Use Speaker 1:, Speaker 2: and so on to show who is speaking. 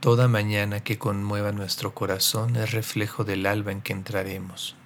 Speaker 1: Toda mañana que conmueva nuestro corazón es reflejo del alba en que entraremos.